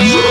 Yeah!